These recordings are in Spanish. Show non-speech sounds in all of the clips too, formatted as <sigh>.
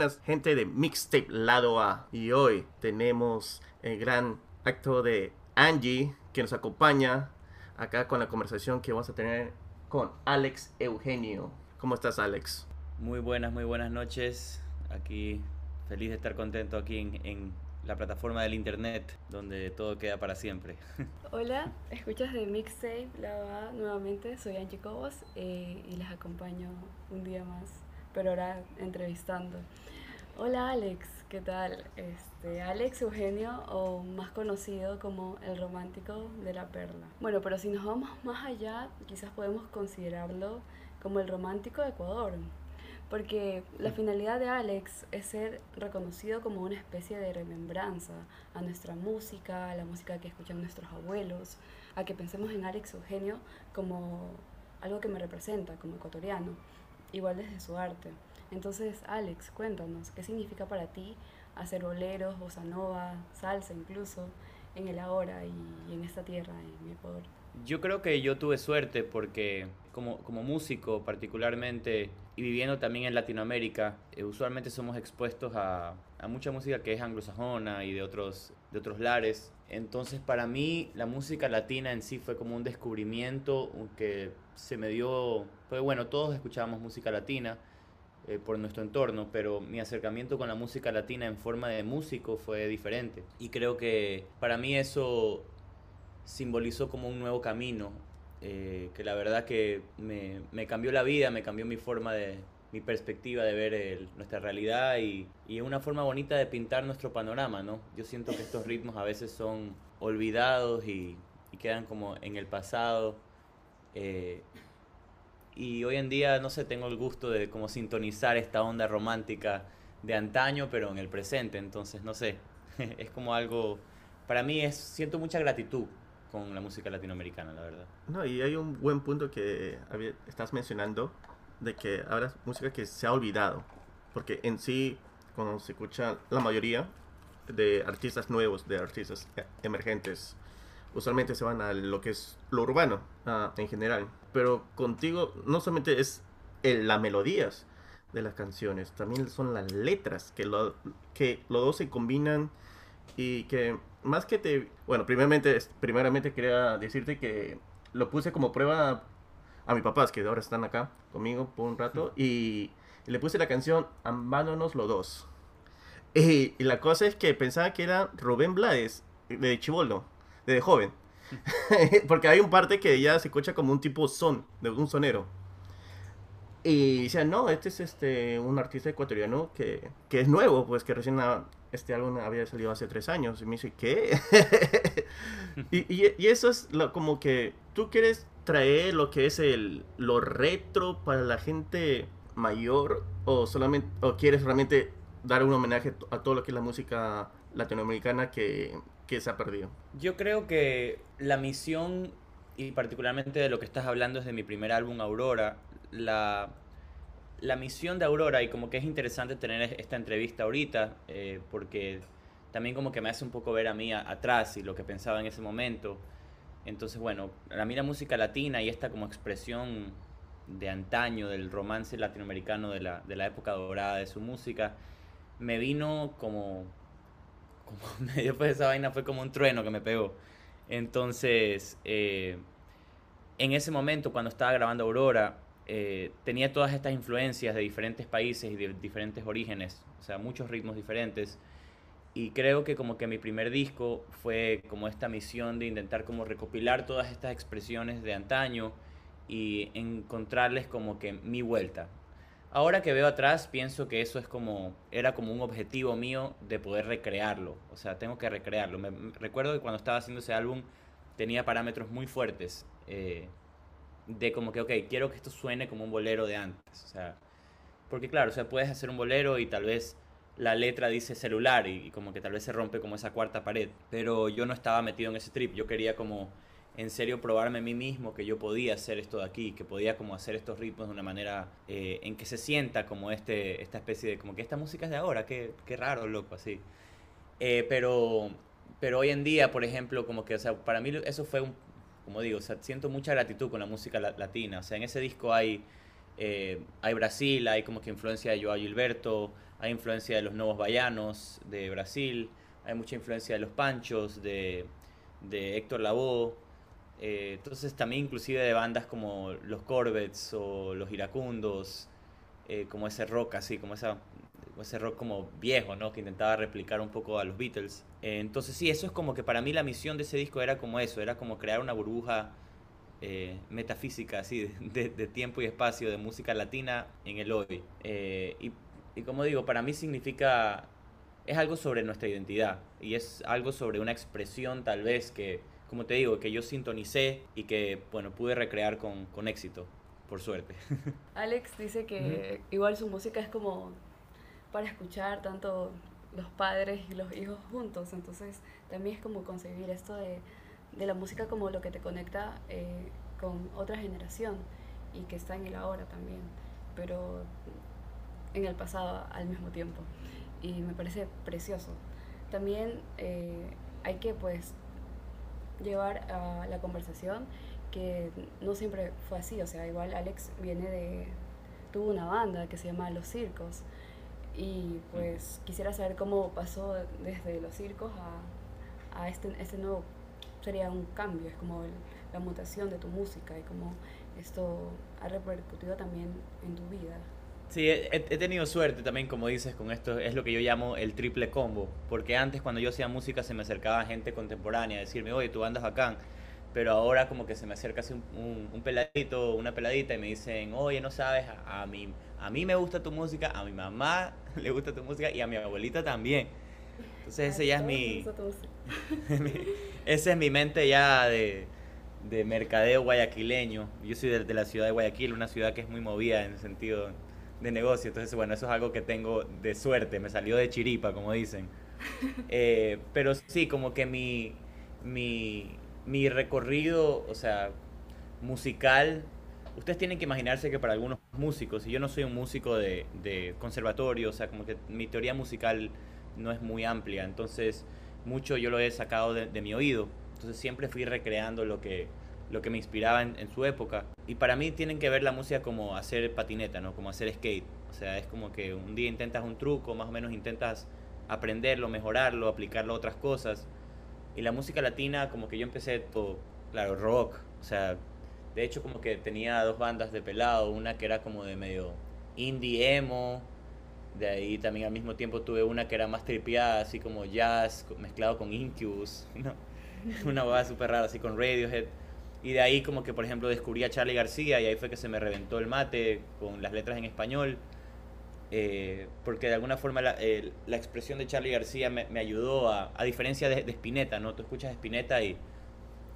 buenas, gente de Mixtape Lado A. Y hoy tenemos el gran acto de Angie que nos acompaña acá con la conversación que vamos a tener con Alex Eugenio. ¿Cómo estás, Alex? Muy buenas, muy buenas noches. Aquí feliz de estar contento aquí en, la plataforma del internet donde todo queda para siempre. <laughs> Hola, escuchas de Mixtape Lado A nuevamente. Soy Angie Cobos eh, y les acompaño un día más pero ahora entrevistando. Hola Alex, ¿qué tal? Este, Alex Eugenio, o más conocido como el romántico de la perla. Bueno, pero si nos vamos más allá, quizás podemos considerarlo como el romántico de Ecuador, porque la finalidad de Alex es ser reconocido como una especie de remembranza a nuestra música, a la música que escuchan nuestros abuelos, a que pensemos en Alex Eugenio como algo que me representa como ecuatoriano igual desde su arte. Entonces, Alex, cuéntanos, ¿qué significa para ti hacer boleros, bossa nova, salsa incluso, en el ahora y en esta tierra, en Ecuador? Yo creo que yo tuve suerte porque como, como músico particularmente y viviendo también en Latinoamérica, eh, usualmente somos expuestos a, a, mucha música que es anglosajona y de otros, de otros lares. Entonces para mí la música latina en sí fue como un descubrimiento que se me dio, pues bueno, todos escuchábamos música latina eh, por nuestro entorno, pero mi acercamiento con la música latina en forma de músico fue diferente. Y creo que para mí eso simbolizó como un nuevo camino, eh, que la verdad que me, me, cambió la vida, me cambió mi forma de, mi perspectiva de ver nuestra realidad y, y una forma bonita de pintar nuestro panorama, ¿no? Yo siento que estos ritmos a veces son olvidados y, y quedan como en el pasado. Eh, y hoy en día, no sé, tengo el gusto de como sintonizar esta onda romántica de antaño, pero en el presente. Entonces, no sé, <laughs> es como algo, para mí es, siento mucha gratitud con la música latinoamericana, la verdad. No, y hay un buen punto que estás mencionando, de que ahora música que se ha olvidado. Porque en sí, cuando se escucha la mayoría de artistas nuevos, de artistas emergentes, usualmente se van a lo que es lo urbano en general. Pero contigo no solamente es el, las melodías de las canciones, también son las letras, que, lo, que los dos se combinan y que más que te... Bueno, primeramente, primeramente quería decirte que lo puse como prueba a mis papás, que ahora están acá conmigo por un rato, y, le puse la canción Amámonos los dos. Y, la cosa es que pensaba que era Rubén Blades, de Chivolo, de joven. <laughs> Porque hay un parte que ya se escucha como un tipo son, de un sonero. Y decían, no, este es este un artista ecuatoriano que, que es nuevo, pues que recién este álbum había salido hace tres años. Y me dice, ¿qué? <laughs> y, y, eso es lo, como que tú quieres traer lo que es el lo retro para la gente mayor o solamente o quieres realmente dar un homenaje a todo lo que es la música latinoamericana que, que se ha perdido? Yo creo que la misión y particularmente de lo que estás hablando es de mi primer álbum Aurora, la, la misión de Aurora y como que es interesante tener esta entrevista ahorita eh, porque también como que me hace un poco ver a mí atrás y lo que pensaba en ese momento. Entonces, bueno, a mí la música latina y esta como expresión de antaño del romance latinoamericano de la, de la época dorada de su música, me vino como, como <laughs> medio pues esa vaina fue como un trueno que me pegó. Entonces, eh, en ese momento cuando estaba grabando Aurora, eh, tenía todas estas influencias de diferentes países y de diferentes orígenes, o sea, muchos ritmos diferentes y creo que como que mi primer disco fue como esta misión de intentar como recopilar todas estas expresiones de antaño y encontrarles como que mi vuelta. Ahora que veo atrás pienso que eso es como era como un objetivo mío de poder recrearlo, o sea, tengo que recrearlo. Me, recuerdo que cuando estaba haciendo ese álbum tenía parámetros muy fuertes eh, de como que, ok, quiero que esto suene como un bolero de antes, o sea, porque claro, o sea, puedes hacer un bolero y tal vez la letra dice celular y, como que tal vez se rompe como esa cuarta pared. Pero yo no estaba metido en ese trip, yo quería como en serio probarme a mí mismo que yo podía hacer esto de aquí, que podía como hacer estos ritmos de una manera eh, en que se sienta como este, esta especie de, como que esta música es de ahora, qué, qué raro, loco, así. Eh, pero, pero hoy en día, por ejemplo, como que, o sea, para mí eso fue un, como digo, o sea, siento mucha gratitud con la música latina, o sea, en ese disco hay, eh, hay Brasil, hay como que influencia de Joao Gilberto, hay influencia de los nuevos baianos de Brasil, hay mucha influencia de los panchos, de, de Héctor Lavoe, eh, entonces también inclusive de bandas como los Corvettes o los Iracundos, eh, como ese rock así, como ese rock como viejo, ¿no? Que intentaba replicar un poco a los Beatles. Eh, entonces sí, eso es como que para mí la misión de ese disco era como eso, era como crear una burbuja metafísica así <laughs> de, de, tiempo y espacio de música latina en el hoy. Y, y como digo, para mí significa, es algo sobre nuestra identidad y es algo sobre una expresión tal vez que como te digo, que yo sintonicé y que, bueno, pude recrear con, con éxito, por suerte. <laughs> Alex dice que igual su música es como para escuchar tanto los padres y los hijos juntos, entonces también es como concebir esto de, de la música como lo que te conecta eh, con otra generación y que está en el ahora también, pero en el pasado al mismo tiempo. Y me parece precioso. También eh, hay que pues llevar a la conversación que no siempre fue así, o sea, igual Alex viene de, tuvo una banda que se llama Los Circos y pues quisiera saber cómo pasó desde los circos a, a este, este nuevo, sería un cambio, es como la mutación de tu música y cómo esto ha repercutido también en tu vida. Sí, he, tenido suerte también, como dices, con esto, es lo que yo llamo el triple combo, porque antes cuando yo hacía música se me acercaba gente contemporánea a decirme, oye, tú andas bacán, pero ahora como que se me acerca así un, un, peladito, una peladita y me dicen, oye, no sabes, a, mí, a mí me gusta tu música, a mi mamá <laughs> le gusta tu música y a mi abuelita también. Entonces ese ya es mi, <laughs> esa es mi mente ya de, de mercadeo guayaquileño. Yo soy de, de la ciudad de Guayaquil, una ciudad que es muy movida en el sentido de negocio. Entonces, bueno, eso es algo que tengo de suerte, me salió de chiripa, como dicen. <laughs> Eh, pero sí, como que mi, mi, mi recorrido, o sea, musical, ustedes tienen que imaginarse que para algunos músicos, y yo no soy un músico de, de conservatorio, o sea, como que mi teoría musical no es muy amplia, entonces mucho yo lo he sacado de, de mi oído, entonces siempre fui recreando lo que, lo que me inspiraba en, su época. Y para mí tienen que ver la música como hacer patineta, ¿no? Como hacer skate. O sea, es como que un día intentas un truco, más o menos intentas aprenderlo, mejorarlo, aplicarlo a otras cosas. Y la música latina, como que yo empecé todo, claro, rock. O sea, de hecho como que tenía dos bandas de pelado, una que era como de medio indie emo, de ahí también al mismo tiempo tuve una que era más tripeada, así como jazz mezclado con Incubus, <laughs> ¿no? <laughs> una boda súper rara, así con Radiohead. Y de ahí como que, por ejemplo, descubrí a Charlie García y ahí fue que se me reventó el mate con las letras en español. Eh, porque de alguna forma la, la, expresión de Charlie García me, me ayudó a, a diferencia de, de, Spinetta, ¿no? Tú escuchas Spinetta y,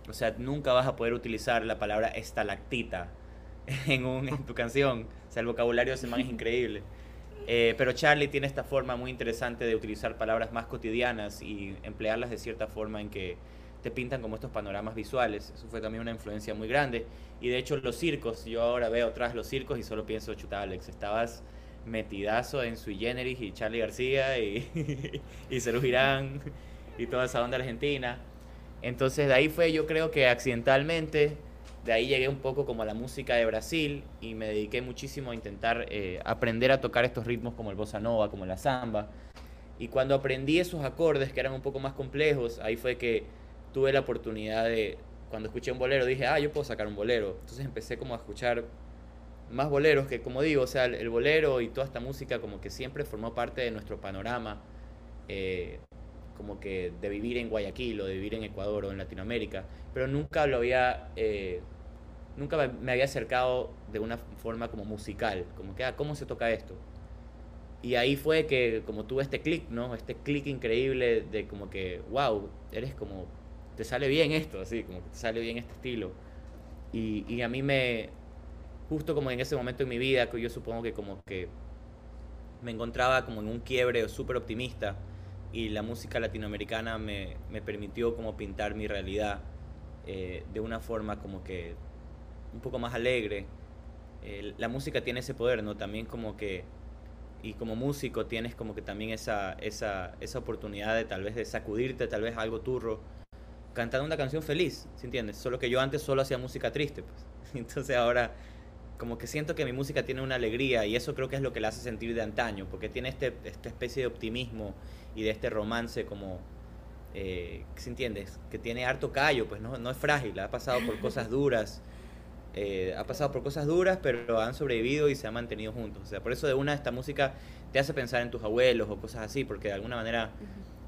o sea, nunca vas a poder utilizar la palabra estalactita <laughs> en, un, en tu canción. O sea, el vocabulario de ese man es increíble. Eh, pero Charlie tiene esta forma muy interesante de utilizar palabras más cotidianas y emplearlas de cierta forma en que te pintan como estos panoramas visuales. Eso fue también una influencia muy grande. Y de hecho los circos, yo ahora veo atrás los circos y solo pienso, chuta Alex, estabas metidazo en Sui Generis y Charlie García y, <laughs> y Cerú Girán y toda esa onda argentina. Entonces de ahí fue yo creo que accidentalmente, de ahí llegué un poco como a la música de Brasil y me dediqué muchísimo a intentar eh, aprender a tocar estos ritmos como el bossa nova, como la samba. Y cuando aprendí esos acordes que eran un poco más complejos, ahí fue que tuve la oportunidad de, cuando escuché un bolero, dije, ah, yo puedo sacar un bolero. Entonces empecé como a escuchar más boleros, que como digo, o sea, el, bolero y toda esta música como que siempre formó parte de nuestro panorama, eh, como que de vivir en Guayaquil o de vivir en Ecuador o en Latinoamérica, pero nunca lo había, eh, nunca me había acercado de una forma como musical, como que, ah, ¿cómo se toca esto? Y ahí fue que como tuve este clic, ¿no? Este clic increíble de como que, wow, eres como te sale bien esto, así, como que te sale bien este estilo. Y, y a mí me, justo como en ese momento en mi vida, que yo supongo que como que me encontraba como en un quiebre súper optimista y la música latinoamericana me, me, permitió como pintar mi realidad eh, de una forma como que un poco más alegre. Eh, la música tiene ese poder, ¿no? También como que, y como músico tienes como que también esa, esa, esa oportunidad de tal vez de sacudirte tal vez algo turro cantando una canción feliz, ¿se entiendes? Solo que yo antes solo hacía música triste, pues. <laughs> Entonces ahora como que siento que mi música tiene una alegría y eso creo que es lo que la hace sentir de antaño, porque tiene este, esta especie de optimismo y de este romance como, eh, ¿se entiendes? Que tiene harto callo, pues no, no es frágil, ha pasado por cosas <laughs> duras, eh, ha pasado por cosas duras, pero han sobrevivido y se han mantenido juntos. O sea, por eso de una esta música te hace pensar en tus abuelos o cosas así, porque de alguna manera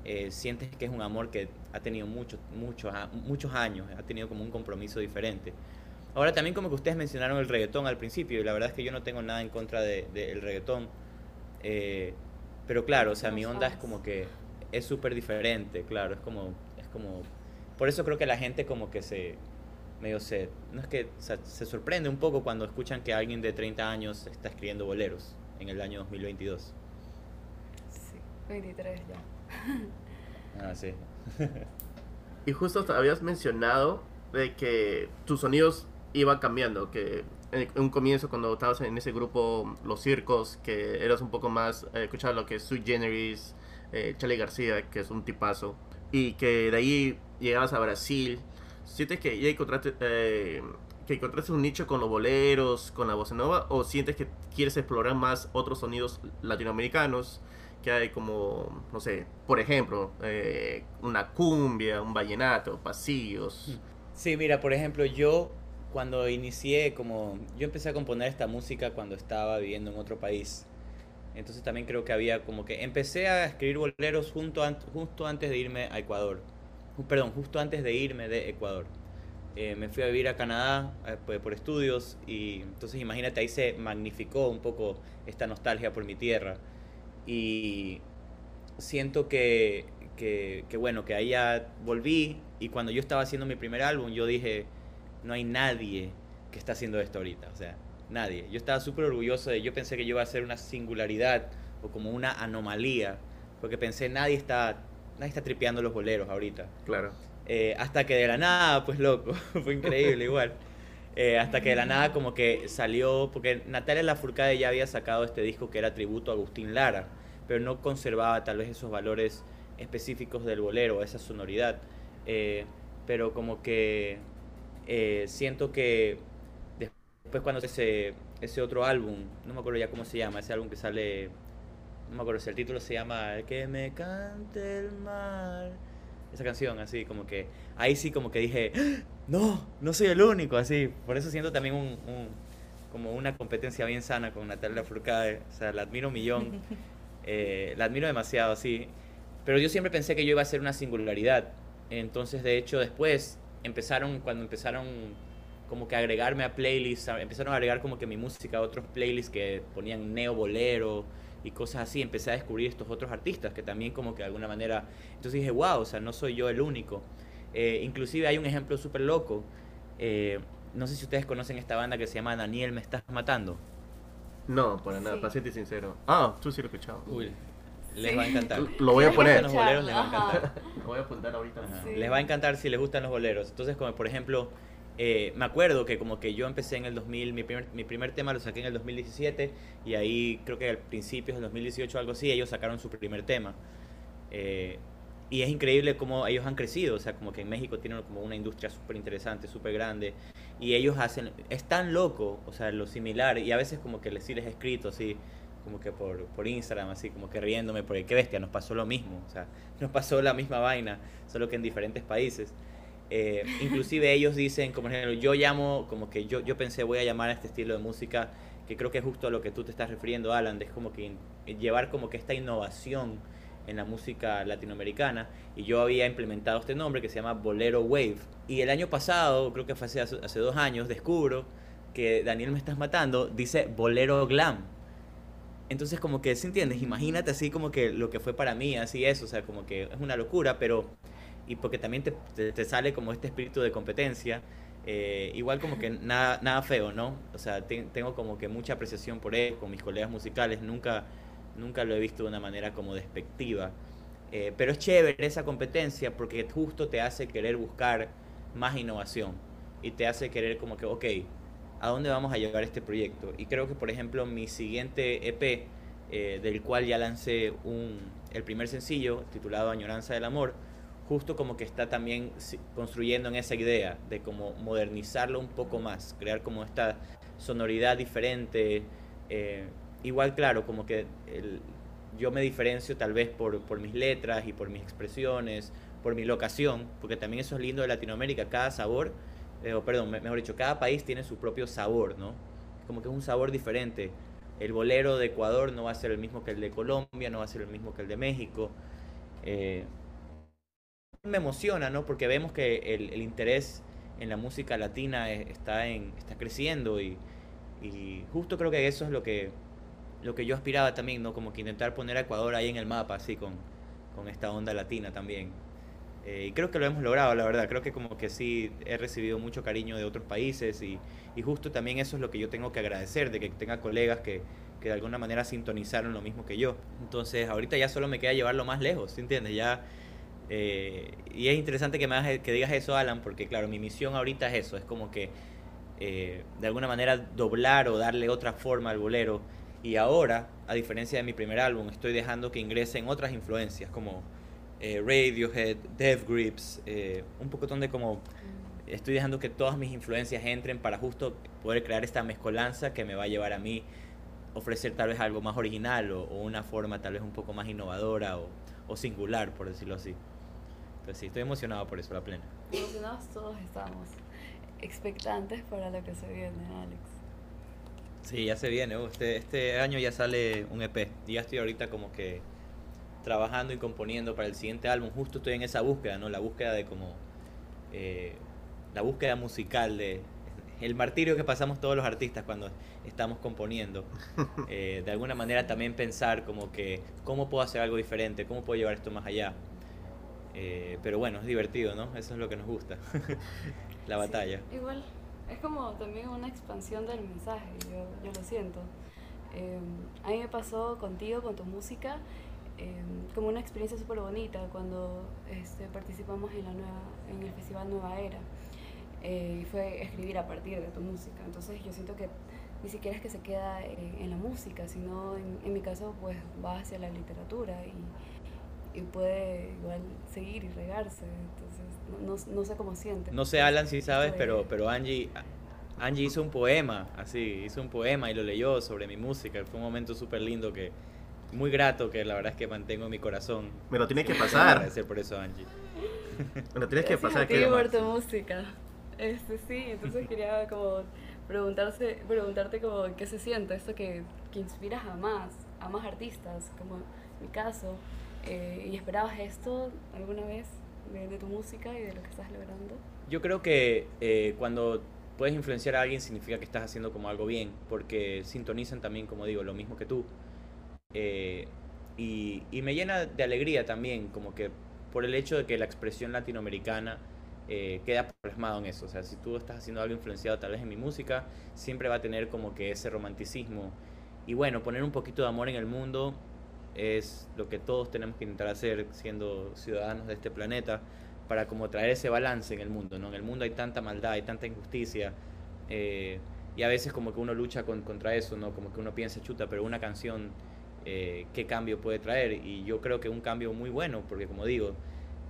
eh, sientes que es un amor que ha tenido muchos, muchos, muchos años, ha tenido como un compromiso diferente. Ahora también como que ustedes mencionaron el reggaetón al principio y la verdad es que yo no tengo nada en contra del de, reggaetón. Eh, pero claro, o sea, mi onda es como que es súper diferente, claro, es como, es como... Por eso creo que la gente como que se, medio se, no es que se, sorprende un poco cuando escuchan que alguien de 30 años está escribiendo boleros en el año 2022. Sí, 23 ya. <laughs> Ah, sí. y justo habías mencionado de que tus sonidos iba cambiando, que en un comienzo cuando estabas en ese grupo Los Circos, que eras un poco más, eh, lo que es Sui Generis, eh, Charlie García, que es un tipazo, y que de ahí llegabas a Brasil, ¿sientes que ya encontraste, eh, que encontraste un nicho con los boleros, con la bossa nova, o sientes que quieres explorar más otros sonidos latinoamericanos? Que hay como, no sé, por ejemplo, eh, una cumbia, un vallenato, pasillos. Sí, mira, por ejemplo, yo cuando inicié, como yo empecé a componer esta música cuando estaba viviendo en otro país. Entonces también creo que había como que empecé a escribir boleros junto justo antes de irme a Ecuador. Perdón, justo antes de irme de Ecuador. Eh, me fui a vivir a Canadá eh, pues, por estudios y entonces imagínate ahí se magnificó un poco esta nostalgia por mi tierra y siento que, que, que bueno, que ahí ya volví y cuando yo estaba haciendo mi primer álbum yo dije, no hay nadie que está haciendo esto ahorita, o sea, nadie. Yo estaba súper orgulloso de, yo pensé que yo iba a ser una singularidad o como una anomalía, porque pensé, nadie está, nadie está tripeando los boleros ahorita. Claro. Eh, hasta que de la nada, pues loco, <laughs> fue increíble igual. Eh, hasta que de la nada como que salió, porque Natalia Lafourcade ya había sacado este disco que era tributo a Agustín Lara, pero no conservaba tal vez esos valores específicos del bolero, esa sonoridad. Eh, pero como que eh, siento que después cuando ese, ese otro álbum, no me acuerdo ya cómo se llama, ese álbum que sale, no me acuerdo si el título se llama Que me cante el mar. Esa canción, así como que, ahí sí como que dije, <gasps> no, no soy el único, así. Por eso siento también un, como una competencia bien sana con Natalia Furcade, o sea, la admiro un millón, <laughs> eh, la admiro demasiado, así. Pero yo siempre pensé que yo iba a ser una singularidad. Entonces, de hecho, después empezaron, cuando empezaron como que agregarme a playlists, empezaron a agregar como que mi música a otros playlists que ponían neo bolero y cosas así, empecé a descubrir estos otros artistas que también como que de alguna manera, entonces dije, wow, o sea, no soy yo el único. Eh, inclusive hay un ejemplo súper loco, eh, no sé si ustedes conocen esta banda que se llama Daniel Me Estás Matando. No, para nada, paciente y sincero. Ah, tú sí lo he escuchado. Uy, les va a encantar. Lo voy a poner. Los boleros les va a encantar. <laughs> Lo voy a apuntar ahorita. Les va a encantar si les gustan los boleros. Entonces, como por ejemplo, eh, me acuerdo que como que yo empecé en el 2000, mi primer, mi primer tema lo saqué en el 2017 y ahí creo que al principio del 2018 algo así, ellos sacaron su primer tema. Eh, y es increíble cómo ellos han crecido, o sea, como que en México tienen como una industria súper interesante, súper grande, y ellos hacen, es tan loco, o sea, lo similar, y a veces como que les sí les he escrito así, como que por, por Instagram, así como que riéndome, porque qué bestia, nos pasó lo mismo, o sea, <laughs> nos pasó la misma vaina, solo que en diferentes países. Eh, inclusive ellos dicen, como ejemplo, yo llamo, como que yo, yo pensé voy a llamar a este estilo de música, que creo que es justo a lo que tú te estás refiriendo, Alan, es como que llevar como que esta innovación en la música latinoamericana. Y yo había implementado este nombre que se llama Bolero Wave. Y el año pasado, creo que fue hace, hace dos años, descubro que Daniel me estás matando dice Bolero Glam. Entonces como que, ¿se entiendes? Imagínate así como que lo que fue para mí, así eso, o sea, como que es una locura, pero... Y porque también te, te, sale como este espíritu de competencia, eh, igual como que <laughs> nada, nada feo, ¿no? O sea, tengo como que mucha apreciación por él, con mis colegas musicales, nunca, nunca lo he visto de una manera como despectiva. Eh, pero es chévere esa competencia porque justo te hace querer buscar más innovación y te hace querer como que, ok, a dónde vamos a llevar este proyecto. Y creo que, por ejemplo, mi siguiente EP, eh, del cual ya lancé un, el primer sencillo, titulado Añoranza del Amor, justo como que está también construyendo en esa idea de como modernizarlo un poco más, crear como esta sonoridad diferente. Eh, igual, claro, como que yo me diferencio tal vez por, por mis letras y por mis expresiones, por mi locación, porque también eso es lindo de Latinoamérica, cada sabor, eh, o perdón, mejor dicho, cada país tiene su propio sabor, ¿no? Como que es un sabor diferente. El bolero de Ecuador no va a ser el mismo que el de Colombia, no va a ser el mismo que el de México. Eh, me emociona, ¿no? Porque vemos que el, el interés en la música latina está, en, está creciendo y, y, justo creo que eso es lo que, lo que yo aspiraba también, ¿no? Como que intentar poner a Ecuador ahí en el mapa, así con, con esta onda latina también. Eh, y creo que lo hemos logrado, la verdad. Creo que como que sí he recibido mucho cariño de otros países y, y justo también eso es lo que yo tengo que agradecer, de que tenga colegas que, que de alguna manera sintonizaron lo mismo que yo. Entonces ahorita ya solo me queda llevarlo más lejos, ¿entiendes? Ya eh, y es interesante que, me que digas eso, Alan, porque claro, mi misión ahorita es eso, es como que eh, de alguna manera doblar o darle otra forma al bolero. Y ahora, a diferencia de mi primer álbum, estoy dejando que ingresen otras influencias como eh, Radiohead, Dev Grips, un poco donde como estoy dejando que todas mis influencias entren para justo poder crear esta mezcolanza que me va a llevar a mí ofrecer tal vez algo más original o, una forma tal vez un poco más innovadora o singular, por decirlo así. Pues sí, estoy emocionado por eso, la plena. Emocionados todos estamos. Expectantes para lo que se viene, Alex. Sí, ya se viene. Uh, este, este año ya sale un EP. Y ya estoy ahorita como que trabajando y componiendo para el siguiente álbum. Justo estoy en esa búsqueda, ¿no? La búsqueda de como... Eh, la búsqueda musical de... El martirio que pasamos todos los artistas cuando estamos componiendo. <laughs> Eh, de alguna manera también pensar como que cómo puedo hacer algo diferente, cómo puedo llevar esto más allá. Eh, pero bueno, es divertido, ¿no? Eso es lo que nos gusta, <laughs> la batalla. igual, es como también una expansión del mensaje, yo, yo lo siento. Eh, a mí me pasó contigo, con tu música, eh, como una experiencia súper bonita cuando este, participamos en, la nueva, en el Festival Nueva Era. y fue escribir a partir de tu música. Entonces yo siento que ni siquiera es que se queda en, la música, sino en, en, mi caso pues va hacia la literatura y, y puede igual seguir y regarse. Entonces, no, no, sé cómo siente. No sé, Alan, si sabes, pero, pero Angie, Angie hizo un poema, así, hizo un poema y lo leyó sobre mi música. Fue un momento súper lindo que, muy grato, que la verdad es que mantengo en mi corazón. Me lo tiene que pasar. Agradecer por eso, Angie. Me lo tienes que pasar. Que por tu música. Este, sí, entonces <laughs> quería como preguntarse, preguntarte como qué se siente, esto que, que inspiras a más, a más artistas, como mi caso. Eh, ¿Y esperabas esto alguna vez de, tu música y de lo que estás logrando? Yo creo que eh, cuando puedes influenciar a alguien significa que estás haciendo como algo bien, porque sintonizan también, como digo, lo mismo que tú. Eh, y, me llena de alegría también, como que por el hecho de que la expresión latinoamericana queda plasmado en eso. O sea, si tú estás haciendo algo influenciado tal vez en mi música, siempre va a tener como que ese romanticismo. Y bueno, poner un poquito de amor en el mundo es lo que todos tenemos que intentar hacer siendo ciudadanos de este planeta para como traer ese balance en el mundo, ¿no? En el mundo hay tanta maldad, hay tanta injusticia eh, y a veces como que uno lucha contra eso, ¿no? Como que uno piensa, chuta, pero una canción, eh, ¿qué cambio puede traer? Y yo creo que un cambio muy bueno, porque como digo,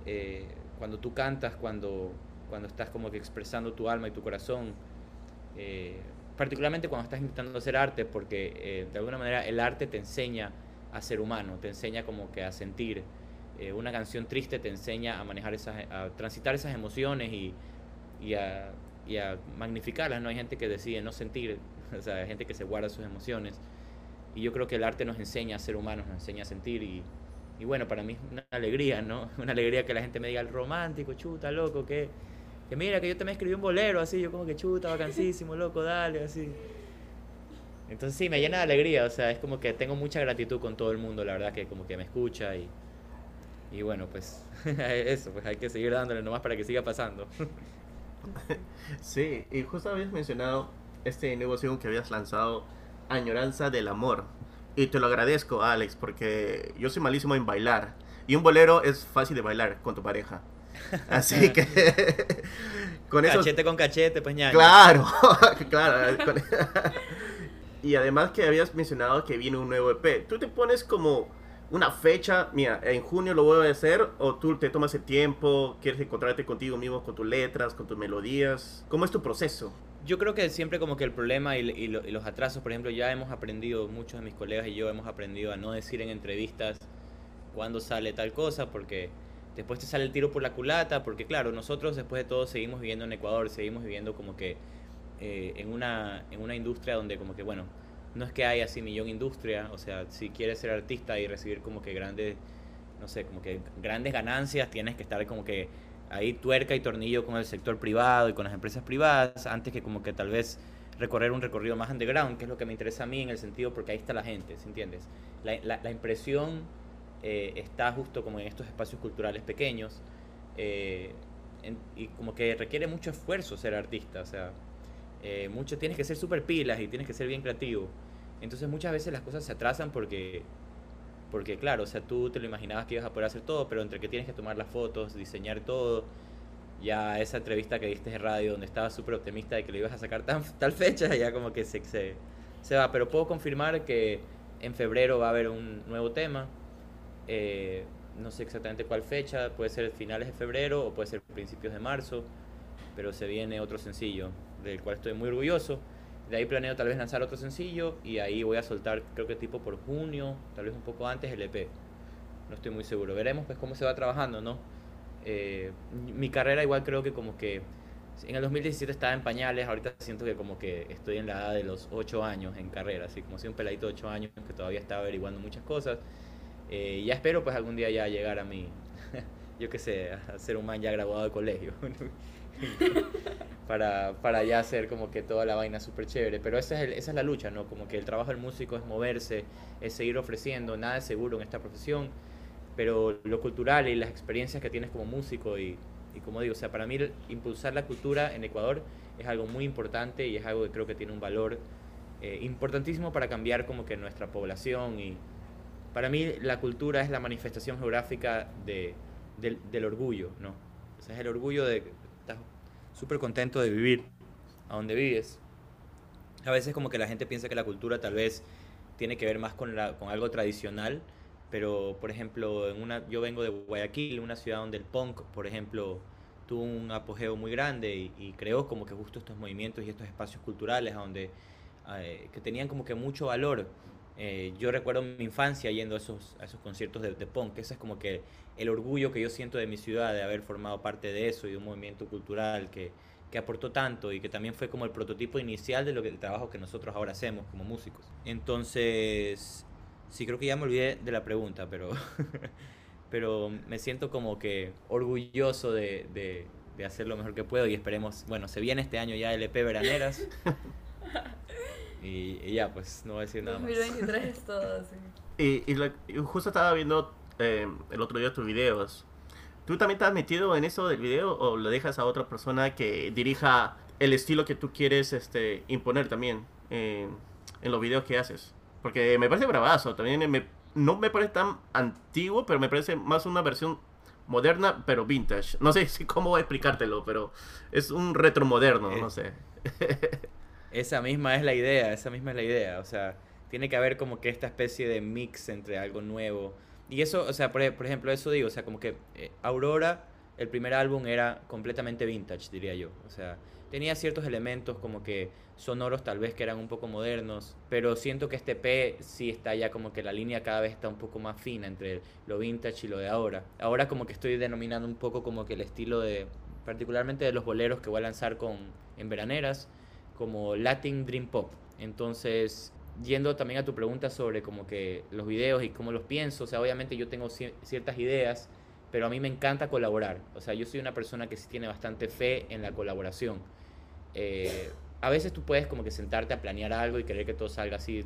eh, cuando tú cantas, cuando, cuando estás como que expresando tu alma y tu corazón, particularmente cuando estás intentando hacer arte, porque de alguna manera el arte te enseña a ser humano, te enseña como que a sentir. Eh, una canción triste te enseña a manejar esas, a transitar esas emociones y, y, a, y a magnificarlas. No hay gente que decide no sentir, <laughs> o sea, hay gente que se guarda sus emociones. Y yo creo que el arte nos enseña a ser humanos, nos enseña a sentir y, y bueno, para mí es una alegría, ¿no? <laughs> Una alegría que la gente me diga el romántico, chuta, loco, que, que mira, que yo también escribí un bolero así, yo como que chuta, vacancísimo, loco, dale, así. Entonces sí, me llena de alegría, o sea, es como que tengo mucha gratitud con todo el mundo, la verdad que como que me escucha y, y bueno, pues <laughs> eso, pues hay que seguir dándole nomás para que siga pasando. <laughs> Sí, y justo habías mencionado este nuevo single que habías lanzado, Añoranza del Amor. Y te lo agradezco, Alex, porque yo soy malísimo en bailar. Y un bolero es fácil de bailar con tu pareja. Así <laughs> que con eso cachete con cachete, pues ñaño. Claro, claro. Y además que habías mencionado que viene un nuevo EP. ¿Tú te pones como una fecha, mira, en junio lo voy a hacer, o tú te tomas el tiempo, quieres encontrarte contigo mismo con tus letras, con tus melodías. ¿Cómo es tu proceso? Yo creo que siempre como que el problema y, y los atrasos, por ejemplo, ya hemos aprendido, muchos de mis colegas y yo hemos aprendido a no decir en entrevistas cuándo sale tal cosa, porque después te sale el tiro por la culata, porque claro, nosotros después de todo seguimos viviendo en Ecuador, seguimos viviendo como que eh, en, una, en una industria donde como que, bueno, no es que haya así millón industria, o sea, si quieres ser artista y recibir como que grandes, no sé, como que grandes ganancias, tienes que estar como que ahí tuerca y tornillo con el sector privado y con las empresas privadas, antes que como que tal vez recorrer un recorrido más underground, que es lo que me interesa a mí en el sentido porque ahí está la gente, ¿sí entiendes? La, la impresión eh, está justo como en estos espacios culturales pequeños eh, y como que requiere mucho esfuerzo ser artista, o sea, eh, mucho tienes que ser súper pilas y tienes que ser bien creativo. Entonces muchas veces las cosas se atrasan porque, porque claro, o sea, tú te lo imaginabas que ibas a poder hacer todo, pero entre que tienes que tomar las fotos, diseñar todo, ya esa entrevista que diste de radio donde estabas súper optimista de que lo ibas a sacar tan, <laughs> tal fecha, ya como que se, se, se va. Pero puedo confirmar que en febrero va a haber un nuevo tema eh, no sé exactamente cuál fecha, puede ser finales de febrero o puede ser principios de marzo, pero se viene otro sencillo del cual estoy muy orgulloso. De ahí planeo tal vez lanzar otro sencillo y ahí voy a soltar, creo que tipo por junio, tal vez un poco antes, el EP. No estoy muy seguro. Veremos pues cómo se va trabajando, ¿no? Eh, mi carrera igual creo que como que en el 2017 estaba en pañales, ahorita siento que como que estoy en la edad de los 8 años en carrera, así como si un peladito de 8 años que todavía está averiguando muchas cosas. Eh, ya espero pues algún día ya llegar a mi, <laughs> yo qué sé, a ser un man ya graduado de colegio. <laughs> <laughs> para, para ya hacer como que toda la vaina súper chévere. Pero esa es, esa es la lucha, ¿no? Como que el trabajo del músico es moverse, es seguir ofreciendo, nada es seguro en esta profesión, pero lo cultural y las experiencias que tienes como músico y, y como digo, o sea, para mí impulsar la cultura en Ecuador es algo muy importante y es algo que creo que tiene un valor eh, importantísimo para cambiar como que nuestra población y para mí la cultura es la manifestación geográfica de, del, orgullo, ¿no? O sea, es el orgullo de súper contento de vivir a donde vives. A veces como que la gente piensa que la cultura tal vez tiene que ver más con, la, con algo tradicional, pero por ejemplo, en una, yo vengo de Guayaquil, una ciudad donde el punk, por ejemplo, tuvo un apogeo muy grande y, creó como que justo estos movimientos y estos espacios culturales donde, eh, que tenían como que mucho valor eh, yo recuerdo mi infancia yendo a esos, a esos conciertos de, punk, ese es como que el orgullo que yo siento de mi ciudad, de haber formado parte de eso y de un movimiento cultural que, que aportó tanto y que también fue como el prototipo inicial de lo que el trabajo que nosotros ahora hacemos como músicos. Entonces, sí creo que ya me olvidé de la pregunta, pero, <laughs> pero me siento como que orgulloso de, de, de hacer lo mejor que puedo y esperemos, bueno, se viene este año ya el EP Veraneras. <laughs> Y, ya, pues no voy a decir nada 2023 es todo, <laughs> sí. Y, y, justo estaba viendo eh, el otro día tus videos. ¿Tú también has metido en eso del video o lo dejas a otra persona que dirija el estilo que tú quieres este, imponer también en los videos que haces? Porque me parece bravazo, también me, no me parece tan antiguo, pero me parece más una versión moderna, pero vintage. No sé <laughs> cómo explicártelo, pero es un retro moderno, no sé. <laughs> Esa misma es la idea, esa misma es la idea. O sea, tiene que haber como que esta especie de mix entre algo nuevo. Y eso, o sea, por, ejemplo, eso digo, o sea, como que eh, Aurora, el primer álbum era completamente vintage, diría yo. O sea, tenía ciertos elementos como que sonoros tal vez que eran un poco modernos, pero siento que este P sí está ya como que la línea cada vez está un poco más fina entre lo vintage y lo de ahora. Ahora como que estoy denominando un poco como que el estilo de, particularmente de los boleros que voy a lanzar con en veraneras, como Latin Dream Pop. Entonces, yendo también a tu pregunta sobre como que los videos y cómo los pienso, o sea, obviamente yo tengo ciertas ideas, pero a mí me encanta colaborar. O sea, yo soy una persona que sí tiene bastante fe en la colaboración. Eh, a veces tú puedes como que sentarte a planear algo y querer que todo salga así,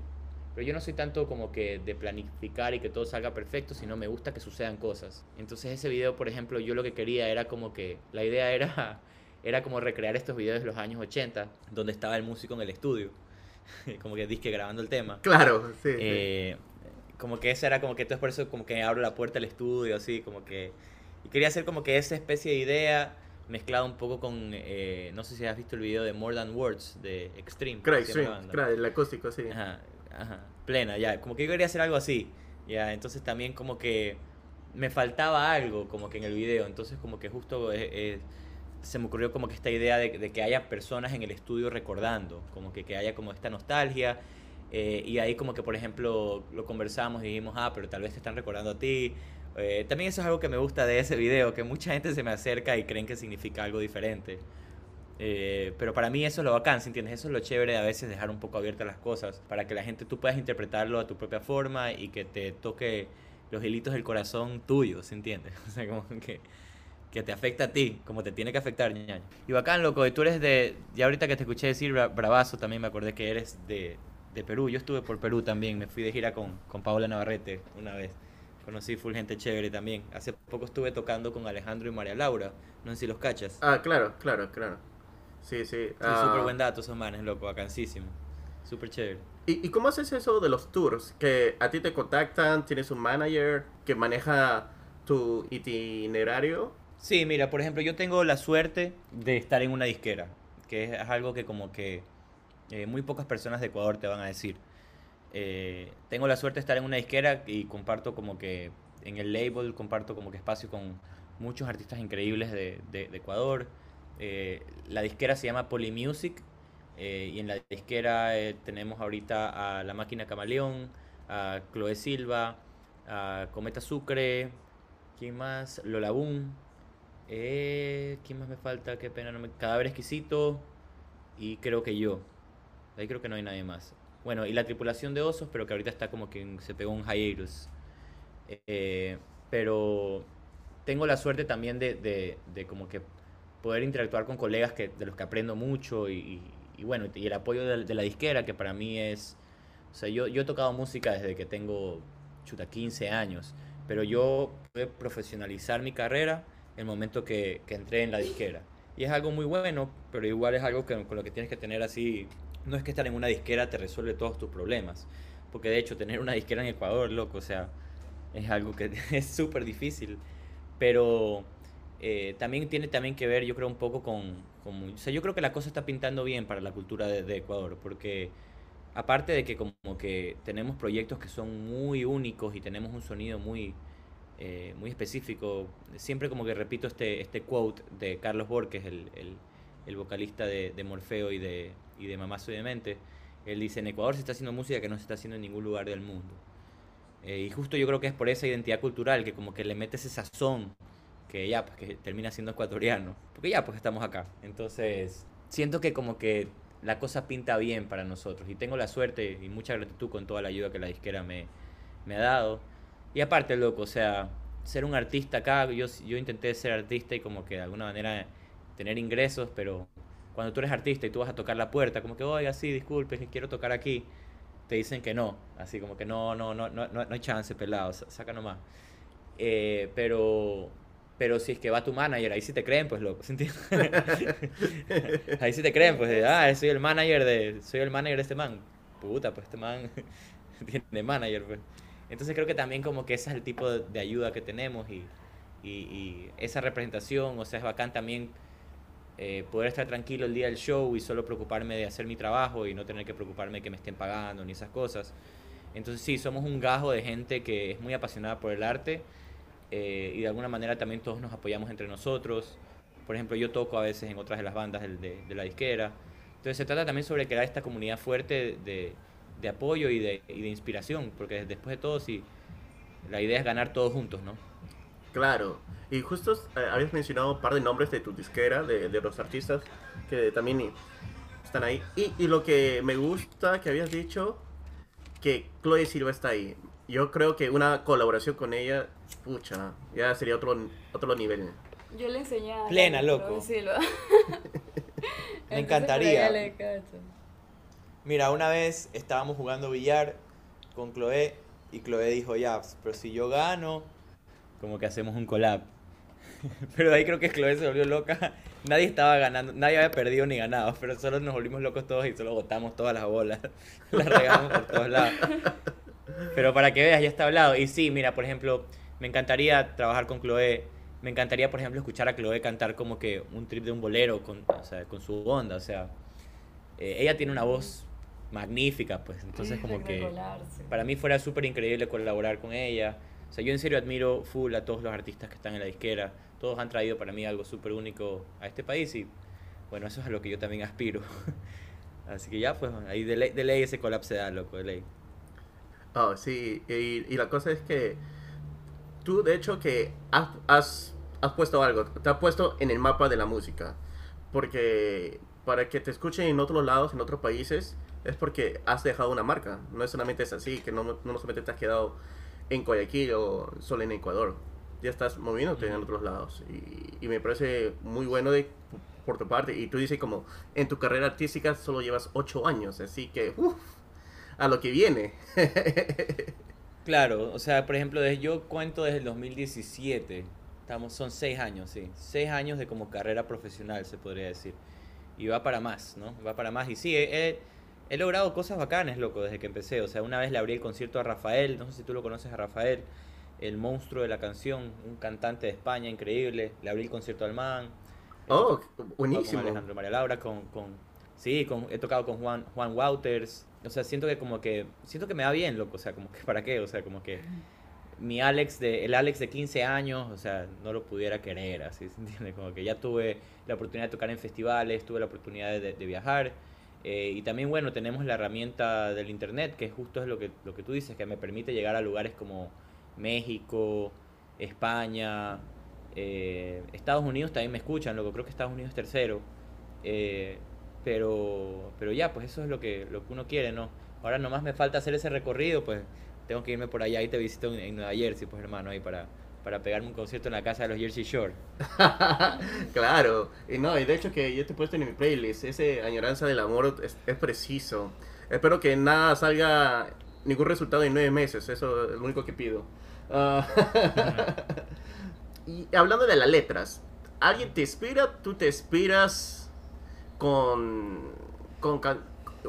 pero yo no soy tanto como que de planificar y que todo salga perfecto, sino me gusta que sucedan cosas. Entonces ese video, por ejemplo, yo lo que quería era como que, la idea era era como recrear estos videos de los años 80, donde estaba el músico en el estudio, <laughs> como que disque grabando el tema. Claro, sí, eh, Como que esa era como que, entonces por eso como que abro la puerta del estudio, así, como que... Y quería hacer como que esa especie de idea mezclada un poco con, eh, no sé si has visto el video de More Than Words de Extreme. Extreme, claro, el acústico, sí. Ajá, ajá, plena, ya, como que yo quería hacer algo así. Ya, entonces también como que me faltaba algo como que en el video, entonces como que justo eh, eh, se me ocurrió como que esta idea de, que haya personas en el estudio recordando, como que, que haya como esta nostalgia. Eh, y ahí como que, por ejemplo, lo conversamos y dijimos, ah, pero tal vez te están recordando a ti. también eso es algo que me gusta de ese video, que mucha gente se me acerca y creen que significa algo diferente. pero para mí eso es lo bacán, ¿se entiendes? Eso es lo chévere de a veces dejar un poco abiertas las cosas para que la gente tú puedas interpretarlo a tu propia forma y que te toque los hilitos del corazón tuyo, ¿se entiende? <laughs> O sea, como que, que te afecta a ti, como te tiene que afectar, ñaño. Y bacán, loco, y tú eres de, ya ahorita que te escuché decir bravazo, también me acordé que eres de, de Perú. Yo estuve por Perú también, me fui de gira con, con Paola Navarrete una vez. Conocí full gente chévere también. Hace poco estuve tocando con Alejandro y María Laura. No sé si los cachas. Ah, claro, claro, claro. Sí, sí. Sí, súper ah. buen dato esos manes, loco, vacancísimo. Súper chévere. ¿Y, cómo haces eso de los tours? Que a ti te contactan, tienes un manager que maneja tu itinerario. Sí, mira, por ejemplo, yo tengo la suerte de estar en una disquera, que es algo que como que eh, muy pocas personas de Ecuador te van a decir. Eh, tengo la suerte de estar en una disquera y comparto como que en el label, comparto como que espacio con muchos artistas increíbles de, de, Ecuador. Eh, la disquera se llama Polymusic y en la disquera tenemos ahorita a La Máquina Camaleón, a Chloe Silva, a Cometa Sucre, ¿quién más? Lola Boom. Eh, ¿Quién más me falta? Qué pena, no me... Cadáver Exquisito y creo que yo. Ahí creo que no hay nadie más. Bueno, y la tripulación de osos, pero que ahorita está como que se pegó un hiatus. pero tengo la suerte también de, de, de, como que poder interactuar con colegas que, de los que aprendo mucho y, y bueno, y el apoyo de, la disquera, que para mí es... O sea, yo, yo he tocado música desde que tengo, chuta, 15 años, pero yo pude profesionalizar mi carrera el momento que, que entré en la disquera. Y es algo muy bueno, pero igual es algo que, con lo que tienes que tener así... No es que estar en una disquera te resuelve todos tus problemas, porque de hecho tener una disquera en Ecuador, loco, o sea, es algo que <laughs> es súper difícil, pero eh, también tiene también que ver, yo creo, un poco con, o sea, yo creo que la cosa está pintando bien para la cultura de, Ecuador, porque aparte de que como que tenemos proyectos que son muy únicos y tenemos un sonido muy, eh, muy específico, siempre como que repito este, este quote de Carlos Borges, el, el, el vocalista de, de, Morfeo y de, y de Mamá Soy de Mente, él dice, en Ecuador se está haciendo música que no se está haciendo en ningún lugar del mundo. Eh, y justo yo creo que es por esa identidad cultural que como que le metes ese sazón que ya, pues que termina siendo ecuatoriano, porque ya, pues estamos acá. Entonces, siento que como que la cosa pinta bien para nosotros y tengo la suerte y mucha gratitud con toda la ayuda que la disquera me, me ha dado. Y aparte, loco, o sea, ser un artista acá, yo, yo intenté ser artista y como que de alguna manera tener ingresos, pero cuando tú eres artista y tú vas a tocar la puerta, como que, oiga, sí, disculpe, quiero tocar aquí, te dicen que no, así como que no, no, no, no, no, hay chance, pelado, saca nomás. Eh, pero pero si es que va tu manager, ahí sí te creen, pues loco, <laughs> ahí sí te creen, pues, ah, soy el manager de, soy el manager de este man. Puta, pues este man <laughs> tiene manager, pues. Entonces creo que también como que ese es el tipo de, ayuda que tenemos y, y, esa representación, o sea, es bacán también eh, poder estar tranquilo el día del show y solo preocuparme de hacer mi trabajo y no tener que preocuparme de que me estén pagando ni esas cosas. Entonces sí, somos un gajo de gente que es muy apasionada por el arte eh, y de alguna manera también todos nos apoyamos entre nosotros. Por ejemplo, yo toco a veces en otras de las bandas de, de, la disquera. Entonces se trata también sobre crear esta comunidad fuerte de, de apoyo y de, y de, inspiración, porque después de todo, sí, la idea es ganar todos juntos, ¿no? Claro, y justo eh, habías mencionado un par de nombres de tu disquera, de, de los artistas que también están ahí. Y, y, lo que me gusta que habías dicho, que Chloe Silva está ahí. Yo creo que una colaboración con ella pucha, ya sería otro, otro nivel. Yo le enseñé a Plena, loco. <laughs> <laughs> Me encantaría. Mira, una vez estábamos jugando billar con Chloe y Chloe dijo, ya, pero si yo gano, como que hacemos un collab. <laughs> pero ahí creo que Chloe se volvió loca. <laughs> Nadie estaba ganando, nadie había perdido ni ganado, pero solo nos volvimos locos todos y solo botamos todas las bolas. <laughs> las regamos por todos lados. Pero para que veas, ya está hablado. Y sí, mira, por ejemplo, me encantaría trabajar con Chloe. Me encantaría, por ejemplo, escuchar a Chloe cantar como que un trip de un bolero con, con su onda. O sea, eh, ella tiene una voz magnífica, pues. Entonces como que para mí fuera súper increíble colaborar con ella. O sea, yo en serio admiro full a todos los artistas que están en la disquera. Todos han traído para mí algo súper único a este país y bueno, eso es a lo que yo también aspiro. <laughs> Así que ya, pues ahí de ley, de ley ese collab se da, loco, de ley. Oh, sí, y, y la cosa es que tú de hecho que has, has, has puesto algo, te has puesto en el mapa de la música, porque para que te escuchen en otros lados, en otros países, es porque has dejado una marca, no es solamente es así, que no, no solamente te has quedado en Guayaquil o solo en Ecuador, ya estás moviéndote en Ujú. otros lados, y, y me parece muy bueno de por tu parte, y tú dices como en tu carrera artística solo llevas 8 años, así que, uff, a lo que viene. <laughs> Claro, o sea, por ejemplo, desde, yo cuento desde el 2017, estamos, son seis años, sí, seis años de como carrera profesional, se podría decir. Y va para más, ¿no? Va para más. Y sí, he, he- he logrado cosas bacanas, loco, desde que empecé. O sea, una vez le abrí el concierto a Rafael, no sé si tú lo conoces a Rafael, el monstruo de la canción, un cantante de España increíble. Le abrí el concierto al man. Oh, buenísimo. Con Alejandro María Laura, con, con sí, con, he tocado con Juan, Juan Wouters. O sea, siento que como que, siento que me va bien, loco. O sea, como que, ¿para qué? O sea, como que mi Alex de, el Alex de 15 años, o sea, no lo pudiera querer, así, ¿se entiende? Como que ya tuve la oportunidad de tocar en festivales, tuve la oportunidad de, de viajar. Eh, y también, bueno, tenemos la herramienta del internet, que justo es lo que, lo que tú dices, que me permite llegar a lugares como México, España, eh, Estados Unidos también me escuchan, loco, creo que Estados Unidos es tercero. eh, pero, pero ya, pues eso es lo que, lo que uno quiere, ¿no? Ahora nomás me falta hacer ese recorrido, pues tengo que irme por allá y te visito en, en Nueva Jersey, pues hermano, ahí para, para pegarme un concierto en la casa de los Jersey Shore. <laughs> claro, y no, y de hecho que yo te he puesto en mi playlist, ese añoranza del amor es, es preciso. Espero que nada salga, ningún resultado en nueve meses, eso es lo único que pido. Ah, <laughs> y hablando de las letras, ¿alguien te inspira? ¿Tú te inspiras con, con can-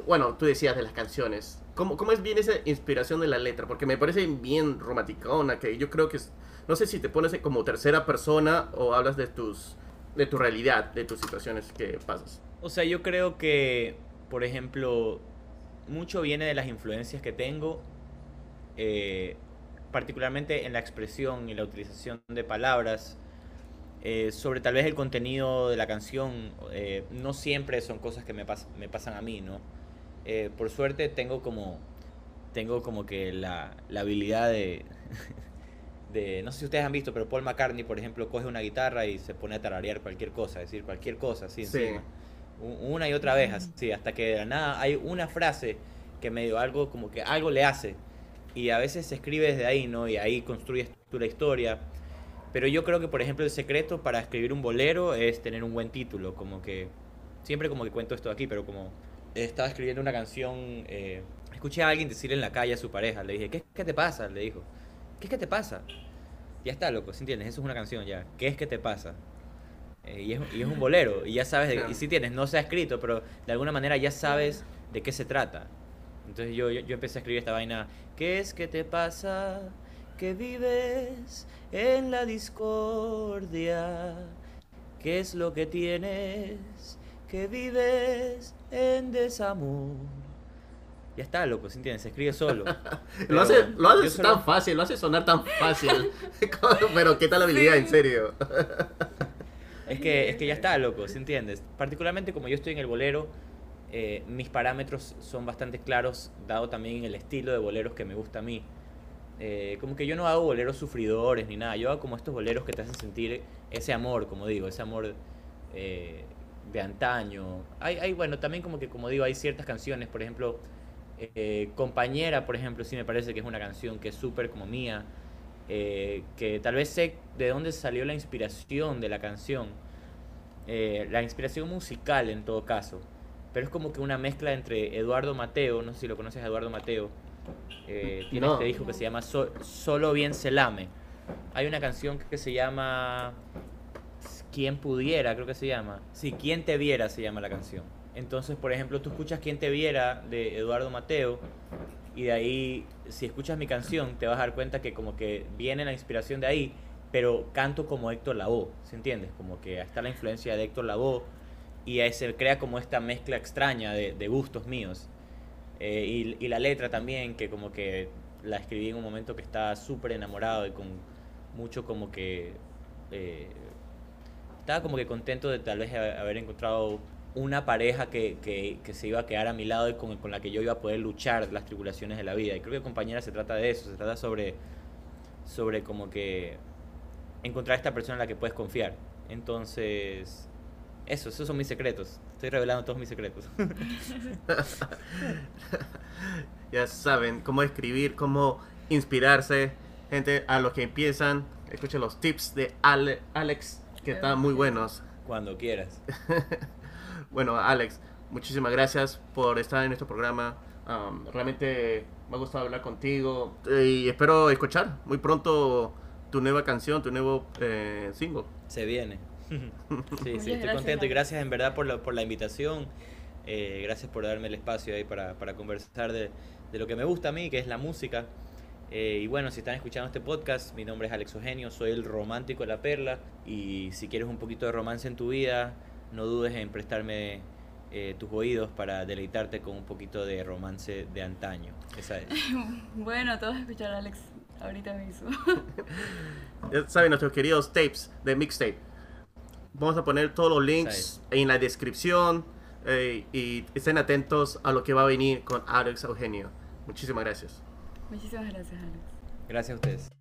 bueno, tú decías de las canciones. ¿Cómo, ¿Cómo es bien esa inspiración de la letra? Porque me parece bien romanticona, que yo creo que es, no sé si te pones como tercera persona o hablas de tus de tu realidad, de tus situaciones que pasas. O sea, yo creo que, por ejemplo, mucho viene de las influencias que tengo, eh, particularmente en la expresión y la utilización de palabras, eh, sobre tal vez el contenido de la canción, eh, no siempre son cosas que me, pas- me pasan a mí, ¿no? Eh, por suerte tengo como, tengo como que la, la habilidad de, <laughs> de, no sé si ustedes han visto, pero Paul McCartney, por ejemplo, coge una guitarra y se pone a tararear cualquier cosa, es decir, cualquier cosa, así Sí. encima. Una y otra vez, así, hasta que de la nada hay una frase que medio algo, como que algo le hace. Y a veces se escribe desde ahí, ¿no? Y ahí construyes tú la historia. Pero yo creo que, por ejemplo, el secreto para escribir un bolero es tener un buen título. Como que, siempre como que cuento esto aquí, pero como estaba escribiendo una canción, eh, escuché a alguien decirle en la calle a su pareja, le dije, ¿qué, qué te pasa? Le dijo, ¿qué es que te pasa? Ya está, loco, ¿sí entiendes? Eso es una canción ya. ¿Qué es que te pasa? Eh, y, es, y es un bolero, y ya sabes, de- y si tienes, no se ha escrito, pero de alguna manera ya sabes de qué se trata. Entonces yo, yo, yo empecé a escribir esta vaina, ¿qué es que te pasa? Que vives en la discordia. ¿Qué es lo que tienes? Que vives en desamor. Ya está, loco, ¿sí entiendes? Se escribe solo. <laughs> lo hace, lo hace solo- tan fácil, lo hace sonar tan fácil. <laughs> <laughs> Pero qué tal habilidad, en serio. Es que, es que ya está, loco, ¿sí entiendes? Particularmente como yo estoy en el bolero, eh, mis parámetros son bastante claros, dado también el estilo de boleros que me gusta a mí. Eh, como que yo no hago boleros sufridores ni nada, yo hago como estos boleros que te hacen sentir ese amor, como digo, ese amor eh, de antaño. Hay, hay, bueno, también como que, como digo, hay ciertas canciones, por ejemplo, eh, Compañera, por ejemplo, sí me parece que es una canción que es súper como mía, eh, que tal vez sé de dónde salió la inspiración de la canción, eh, la inspiración musical en todo caso, pero es como que una mezcla entre Eduardo Mateo, no sé si lo conoces Eduardo Mateo, tiene No. este disco que se llama So- Solo Bien Se Lame. Hay una canción que se llama Quien Pudiera, creo que se llama. Sí, Quien Te Viera se llama la canción. Entonces, por ejemplo, tú escuchas Quien Te Viera de Eduardo Mateo y de ahí, si escuchas mi canción, te vas a dar cuenta que como que viene la inspiración de ahí, pero canto como Héctor Lavoe, ¿se entiendes? Como que está la influencia de Héctor Lavoe y ahí se crea como esta mezcla extraña de, gustos míos. Eh, y, y la letra también, que como que la escribí en un momento que estaba súper enamorado y con mucho como que... eh, estaba como que contento de tal vez ha- haber encontrado una pareja que, que, que se iba a quedar a mi lado y con, con la que yo iba a poder luchar las tribulaciones de la vida. Y creo que compañera se trata de eso, se trata sobre, sobre como que encontrar esta persona en la que puedes confiar. Entonces, eso, esos son mis secretos. Estoy revelando todos mis secretos. <laughs> Ya saben cómo escribir, cómo inspirarse. Gente, a los que empiezan, escuchen los tips de Ale- Alex, que están muy buenos. Cuando quieras. <laughs> Bueno, Alex, muchísimas gracias por estar en nuestro programa. Um, realmente me ha gustado hablar contigo y espero escuchar muy pronto tu nueva canción, tu nuevo eh, single. Se viene. <laughs> Sí, sí, estoy gracias, contento y gracias en verdad por la, por la invitación. Eh, gracias por darme el espacio ahí para, para conversar de, de lo que me gusta a mí, que es la música. Eh, y bueno, si están escuchando este podcast, mi nombre es Alex Eugenio, soy el romántico de la perla. Y si quieres un poquito de romance en tu vida, no dudes en prestarme eh, tus oídos para deleitarte con un poquito de romance de antaño. Esa es. <laughs> Bueno, todos escuchar a Alex ahorita mismo. <laughs> Ya saben, nuestros queridos tapes de mixtape. Vamos a poner todos los links en la descripción eh, y estén atentos a lo que va a venir con Alex Eugenio. Muchísimas gracias. Muchísimas gracias, Alex. Gracias a ustedes.